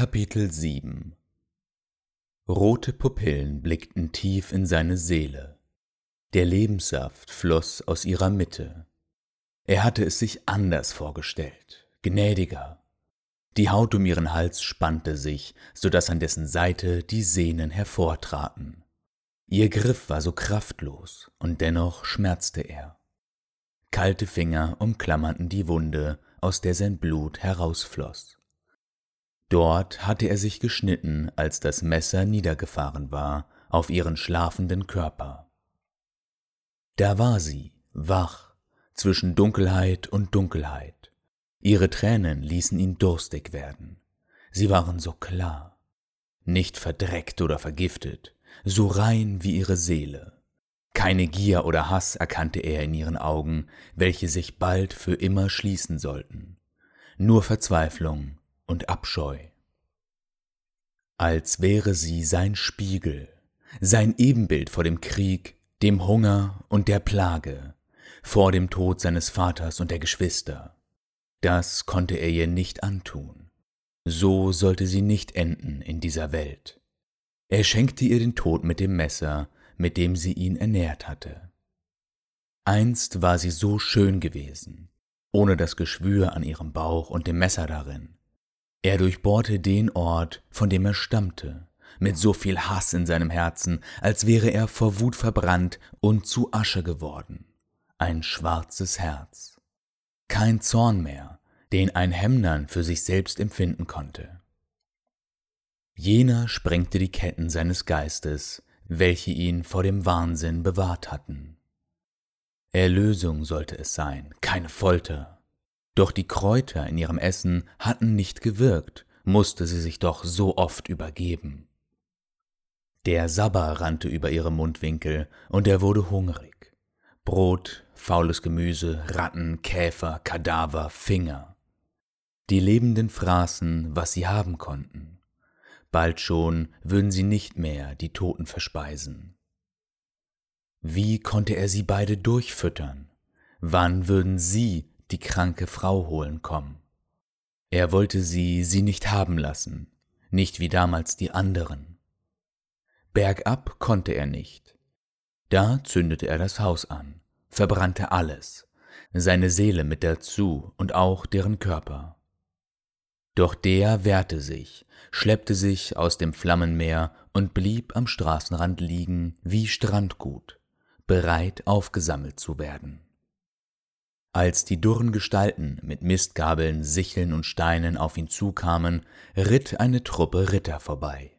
Kapitel 7 Rote Pupillen blickten tief in seine Seele. Der Lebenssaft floss aus ihrer Mitte. Er hatte es sich anders vorgestellt, gnädiger. Die Haut um ihren Hals spannte sich, so dass an dessen Seite die Sehnen hervortraten. Ihr Griff war so kraftlos, und dennoch schmerzte er. Kalte Finger umklammerten die Wunde, aus der sein Blut herausfloss. Dort hatte er sich geschnitten, als das Messer niedergefahren war auf ihren schlafenden Körper. Da war sie, wach, zwischen Dunkelheit und Dunkelheit. Ihre Tränen ließen ihn durstig werden. Sie waren so klar, nicht verdreckt oder vergiftet, so rein wie ihre Seele. Keine Gier oder Hass erkannte er in ihren Augen, welche sich bald für immer schließen sollten. Nur Verzweiflung und Abscheu. Als wäre sie sein Spiegel, sein Ebenbild vor dem Krieg, dem Hunger und der Plage, vor dem Tod seines Vaters und der Geschwister. Das konnte er ihr nicht antun. So sollte sie nicht enden in dieser Welt. Er schenkte ihr den Tod mit dem Messer, mit dem sie ihn ernährt hatte. Einst war sie so schön gewesen, ohne das Geschwür an ihrem Bauch und dem Messer darin. Er durchbohrte den Ort, von dem er stammte, mit so viel Hass in seinem Herzen, als wäre er vor Wut verbrannt und zu Asche geworden. Ein schwarzes Herz. Kein Zorn mehr, den ein Hemnern für sich selbst empfinden konnte. Jener sprengte die Ketten seines Geistes, welche ihn vor dem Wahnsinn bewahrt hatten. Erlösung sollte es sein, keine Folter. Doch die Kräuter in ihrem Essen hatten nicht gewirkt, musste sie sich doch so oft übergeben. Der Sabber rannte über ihre Mundwinkel, und er wurde hungrig. Brot, faules Gemüse, Ratten, Käfer, Kadaver, Finger. Die Lebenden fraßen, was sie haben konnten. Bald schon würden sie nicht mehr die Toten verspeisen. Wie konnte er sie beide durchfüttern? Wann würden sie die kranke Frau holen kommen? Er wollte sie sie nicht haben lassen, nicht wie damals die anderen. Bergab konnte er nicht. Da zündete er das Haus an, verbrannte alles, seine Seele mit dazu und auch deren Körper. Doch der wehrte sich, schleppte sich aus dem Flammenmeer und blieb am Straßenrand liegen wie Strandgut, bereit aufgesammelt zu werden. Als die dürren Gestalten mit Mistgabeln, Sicheln und Steinen auf ihn zukamen, ritt eine Truppe Ritter vorbei.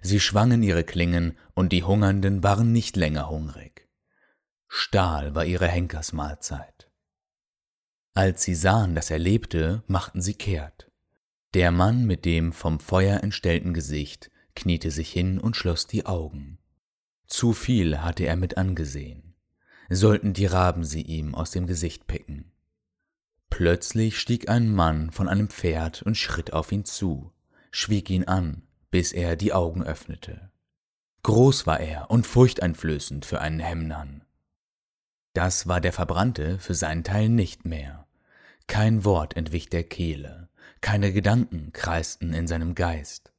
Sie schwangen ihre Klingen, und die Hungernden waren nicht länger hungrig. Stahl war ihre Henkersmahlzeit. Als sie sahen, dass er lebte, machten sie kehrt. Der Mann mit dem vom Feuer entstellten Gesicht kniete sich hin und schloss die Augen. Zu viel hatte er mit angesehen. Sollten die Raben sie ihm aus dem Gesicht picken. Plötzlich stieg ein Mann von einem Pferd und schritt auf ihn zu, schwieg ihn an, bis er die Augen öffnete. Groß war er und furchteinflößend für einen Hemnern. Das war der Verbrannte für seinen Teil nicht mehr. Kein Wort entwich der Kehle, keine Gedanken kreisten in seinem Geist.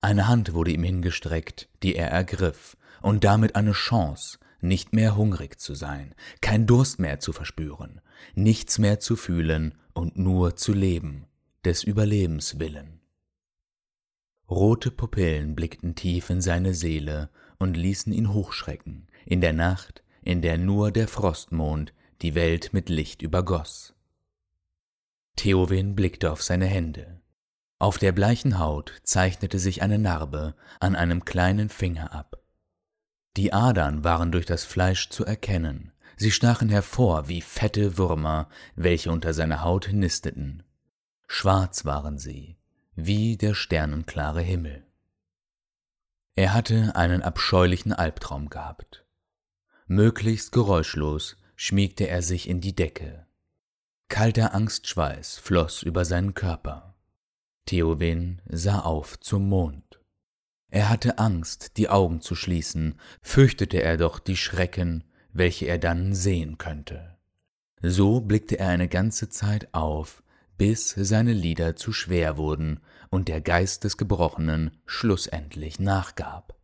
Eine Hand wurde ihm hingestreckt, die er ergriff, und damit eine Chance, nicht mehr hungrig zu sein, kein Durst mehr zu verspüren, nichts mehr zu fühlen und nur zu leben, des Überlebens willen. Rote Pupillen blickten tief in seine Seele und ließen ihn hochschrecken, in der Nacht, in der nur der Frostmond die Welt mit Licht übergoss. Theowen blickte auf seine Hände. Auf der bleichen Haut zeichnete sich eine Narbe an einem kleinen Finger ab. Die Adern waren durch das Fleisch zu erkennen, sie stachen hervor wie fette Würmer, welche unter seiner Haut nisteten. Schwarz waren sie, wie der sternenklare Himmel. Er hatte einen abscheulichen Albtraum gehabt. Möglichst geräuschlos schmiegte er sich in die Decke. Kalter Angstschweiß floss über seinen Körper. Theowen sah auf zum Mond. Er hatte Angst, die Augen zu schließen, fürchtete er doch die Schrecken, welche er dann sehen könnte. So blickte er eine ganze Zeit auf, bis seine Lieder zu schwer wurden und der Geist des Gebrochenen schlussendlich nachgab.